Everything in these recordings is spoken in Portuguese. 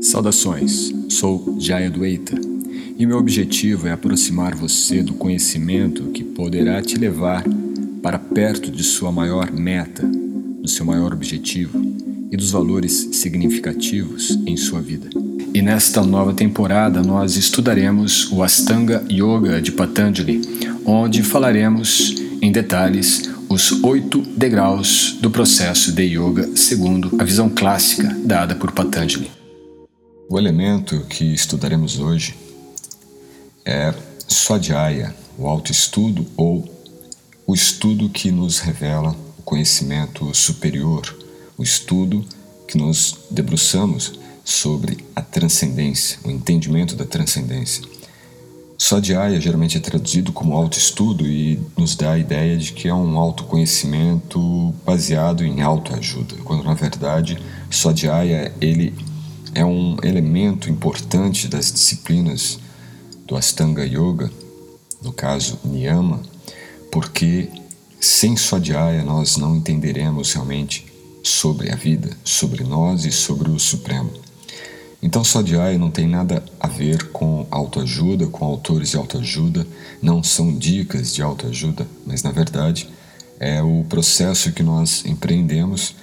Saudações, sou Jaya Dueita e meu objetivo é aproximar você do conhecimento que poderá te levar para perto de sua maior meta, do seu maior objetivo e dos valores significativos em sua vida. E nesta nova temporada nós estudaremos o Astanga Yoga de Patanjali, onde falaremos em detalhes os oito degraus do processo de yoga segundo a visão clássica dada por Patanjali. O elemento que estudaremos hoje é Swadhyaya, o autoestudo ou o estudo que nos revela o conhecimento superior, o estudo que nos debruçamos sobre a transcendência, o entendimento da transcendência. Swadhyaya geralmente é traduzido como autoestudo e nos dá a ideia de que é um autoconhecimento baseado em autoajuda, quando na verdade Swadhyaya ele é um elemento importante das disciplinas do Astanga Yoga, no caso Niyama, porque sem Swadhyaya nós não entenderemos realmente sobre a vida, sobre nós e sobre o Supremo. Então, Swadhyaya não tem nada a ver com autoajuda, com autores de autoajuda, não são dicas de autoajuda, mas na verdade é o processo que nós empreendemos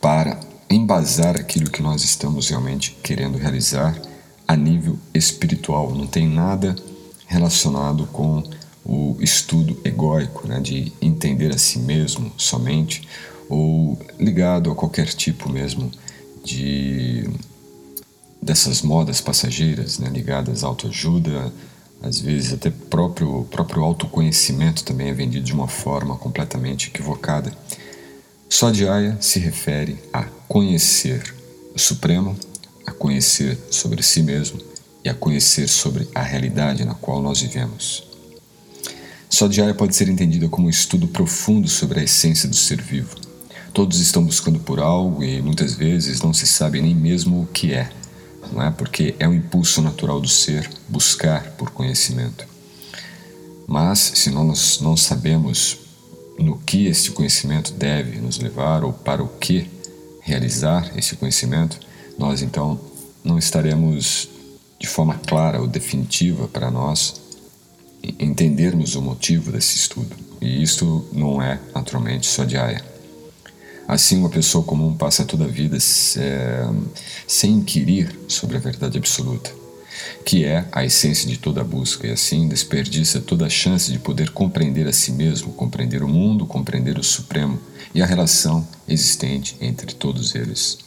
para embasar aquilo que nós estamos realmente querendo realizar a nível espiritual. Não tem nada relacionado com o estudo egóico, né, de entender a si mesmo somente, ou ligado a qualquer tipo mesmo de dessas modas passageiras, né, ligadas à autoajuda, às vezes até próprio próprio autoconhecimento também é vendido de uma forma completamente equivocada. Swadhyaya se refere a conhecer o Supremo, a conhecer sobre si mesmo e a conhecer sobre a realidade na qual nós vivemos. Swadhyaya pode ser entendida como um estudo profundo sobre a essência do ser vivo. Todos estão buscando por algo e muitas vezes não se sabe nem mesmo o que é não é? Porque é um impulso natural do ser buscar por conhecimento. Mas se nós não sabemos no que este conhecimento deve nos levar ou para o que realizar esse conhecimento, nós então não estaremos de forma clara ou definitiva para nós entendermos o motivo desse estudo. E isto não é naturalmente só diária. Assim, uma pessoa comum passa toda a vida é, sem inquirir sobre a verdade absoluta, que é a essência de toda busca, e assim desperdiça toda a chance de poder compreender a si mesmo, compreender o mundo, compreender o Supremo e a relação existente entre todos eles.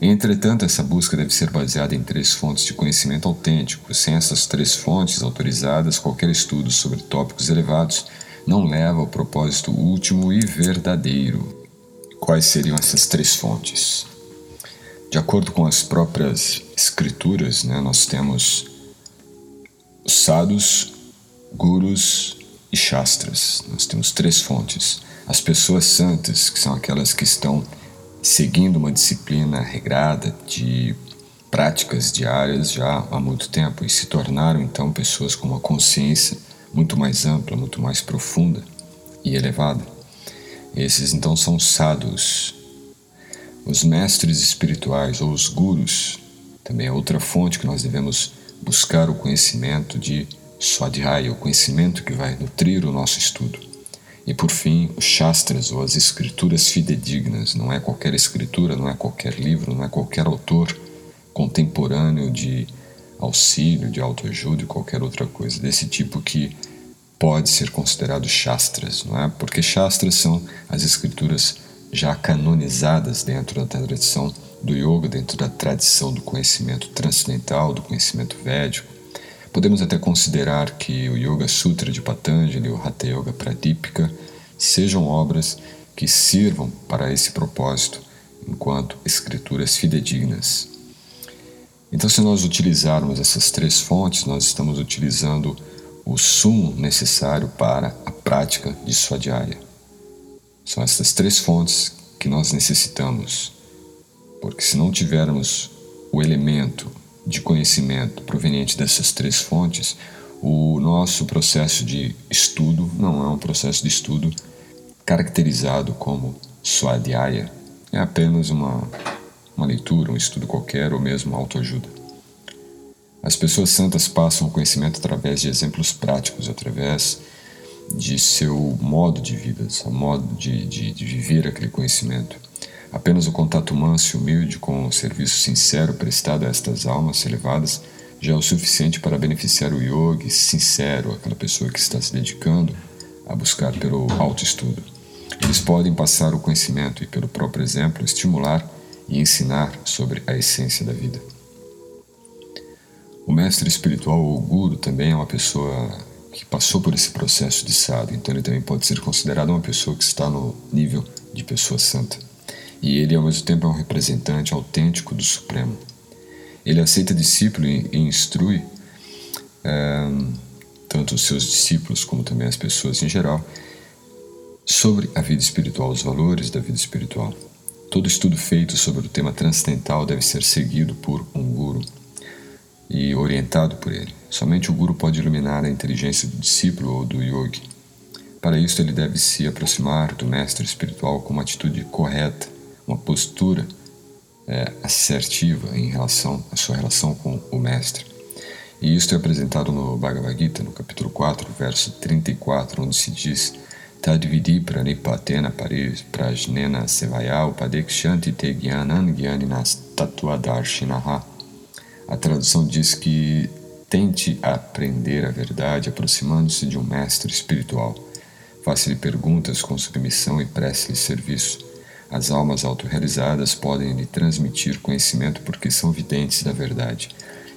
Entretanto, essa busca deve ser baseada em três fontes de conhecimento autêntico. Sem essas três fontes autorizadas, qualquer estudo sobre tópicos elevados não leva ao propósito último e verdadeiro, Quais seriam essas três fontes? De acordo com as próprias escrituras, né, nós temos os sadhus, gurus e shastras. Nós temos três fontes. As pessoas santas, que são aquelas que estão seguindo uma disciplina regrada de práticas diárias já há muito tempo e se tornaram então pessoas com uma consciência muito mais ampla, muito mais profunda e elevada. Esses então são sadhus. Os mestres espirituais ou os gurus também é outra fonte que nós devemos buscar o conhecimento de Swadhyaya, o conhecimento que vai nutrir o nosso estudo. E por fim, os Shastras ou as escrituras fidedignas, não é qualquer escritura, não é qualquer livro, não é qualquer autor contemporâneo de auxílio, de autoajuda e qualquer outra coisa desse tipo que pode ser considerado Shastras, não é? Porque Shastras são as escrituras já canonizadas dentro da tradição do yoga, dentro da tradição do conhecimento transcendental, do conhecimento védico. Podemos até considerar que o Yoga Sutra de Patanjali, o Hatha Yoga Pradipika, sejam obras que sirvam para esse propósito enquanto escrituras fidedignas. Então, se nós utilizarmos essas três fontes, nós estamos utilizando o sumo necessário para a prática de Swadhyaya. São essas três fontes que nós necessitamos, porque se não tivermos o elemento de conhecimento proveniente dessas três fontes, o nosso processo de estudo não é um processo de estudo caracterizado como Swadhyaya, é apenas uma, uma leitura, um estudo qualquer ou mesmo autoajuda. As pessoas santas passam o conhecimento através de exemplos práticos, através de seu modo de vida, seu modo de, de, de viver aquele conhecimento. Apenas o contato manso e humilde com o serviço sincero prestado a estas almas elevadas já é o suficiente para beneficiar o yogi sincero, aquela pessoa que está se dedicando a buscar pelo autoestudo. Eles podem passar o conhecimento e, pelo próprio exemplo, estimular e ensinar sobre a essência da vida. O mestre espiritual ou guru também é uma pessoa que passou por esse processo de sadhu, então ele também pode ser considerado uma pessoa que está no nível de pessoa santa. E ele, ao mesmo tempo, é um representante autêntico do Supremo. Ele aceita discípulo e instrui é, tanto os seus discípulos como também as pessoas em geral sobre a vida espiritual, os valores da vida espiritual. Todo estudo feito sobre o tema transcendental deve ser seguido por um guru e orientado por ele. Somente o guru pode iluminar a inteligência do discípulo ou do yogi. Para isso, ele deve se aproximar do mestre espiritual com uma atitude correta, uma postura é, assertiva em relação à sua relação com o mestre. E isto é apresentado no Bhagavad Gita, no capítulo 4, verso 34, onde se diz Tadvidi pranipatena prajnena sevaya upadekshanti te gyanan gyaninas tatuadarshinaha. A tradução diz que tente aprender a verdade aproximando-se de um mestre espiritual. Faça-lhe perguntas com submissão e preste-lhe serviço. As almas autorrealizadas podem lhe transmitir conhecimento porque são videntes da verdade.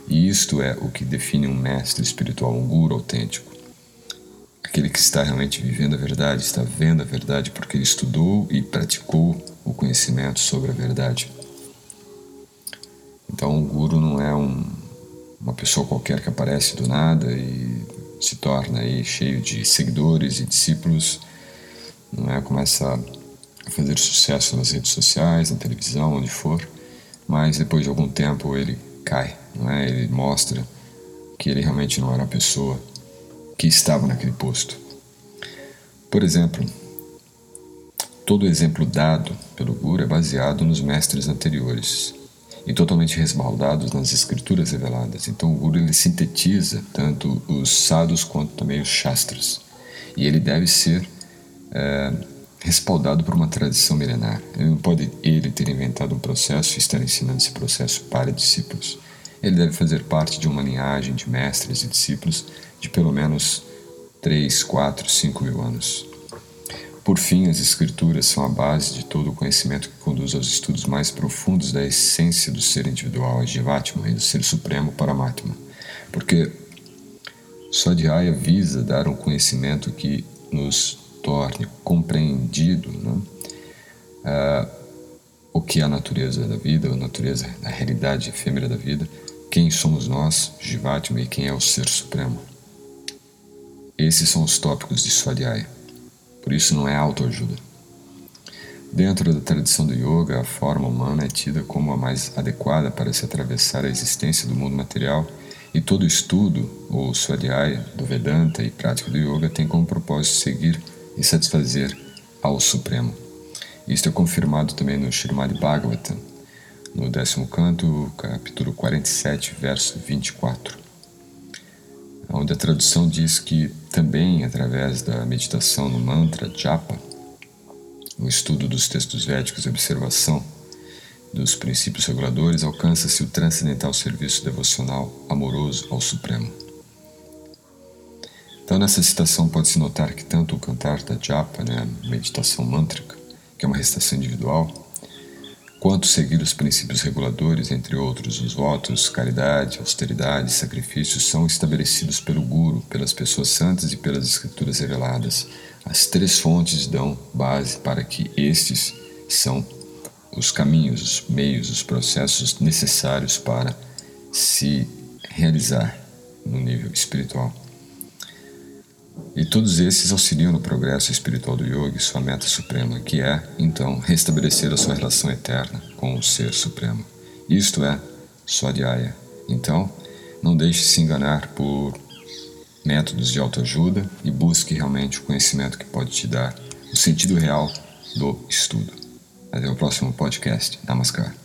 E isto é o que define um mestre espiritual, um guru autêntico. Aquele que está realmente vivendo a verdade, está vendo a verdade porque ele estudou e praticou o conhecimento sobre a verdade. Então, o guru não é um, uma pessoa qualquer que aparece do nada e se torna aí cheio de seguidores e discípulos, não é? Começa a fazer sucesso nas redes sociais, na televisão, onde for, mas depois de algum tempo ele cai, não é? Ele mostra que ele realmente não era a pessoa que estavam naquele posto. Por exemplo, todo exemplo dado pelo Guru é baseado nos mestres anteriores e totalmente resbaldados nas escrituras reveladas. Então o Guru ele sintetiza tanto os sadhus quanto também os shastras. E ele deve ser é, respaldado por uma tradição milenar. Ele não pode ele ter inventado um processo e estar ensinando esse processo para discípulos. Ele deve fazer parte de uma linhagem de mestres e discípulos de pelo menos 3, 4, 5 mil anos. Por fim, as Escrituras são a base de todo o conhecimento que conduz aos estudos mais profundos da essência do ser individual, Jivatma, e do ser supremo Paramatma. Porque Swadhyaya visa dar um conhecimento que nos torne compreendido né? o que é a natureza da vida, a natureza, a realidade efêmera da vida, quem somos nós, Jivatma, e quem é o Ser Supremo. Esses são os tópicos de Swadhyaya. Por isso não é autoajuda. Dentro da tradição do yoga, a forma humana é tida como a mais adequada para se atravessar a existência do mundo material, e todo estudo, ou Swadhyaya, do Vedanta e prática do yoga tem como propósito seguir e satisfazer ao Supremo. Isto é confirmado também no Srimad Bhagavatam, no décimo canto, capítulo 47, verso 24, onde a tradução diz que também através da meditação no mantra japa, o estudo dos textos védicos e observação dos princípios reguladores, alcança-se o transcendental serviço devocional amoroso ao Supremo. Então, nessa citação pode-se notar que tanto o cantar da japa, né, meditação mântrica, que é uma recitação individual, quanto seguir os princípios reguladores, entre outros, os votos, caridade, austeridade, sacrifícios, são estabelecidos pelo Guru, pelas pessoas santas e pelas escrituras reveladas. As três fontes dão base para que estes são os caminhos, os meios, os processos necessários para se realizar no nível espiritual. E todos esses auxiliam no progresso espiritual do yogi, sua meta suprema, que é, então, restabelecer a sua relação eterna com o Ser Supremo. Isto é Swadhyaya. Então, não deixe se enganar por métodos de autoajuda e busque realmente o conhecimento que pode te dar o sentido real do estudo. Até o próximo podcast. Namaskar.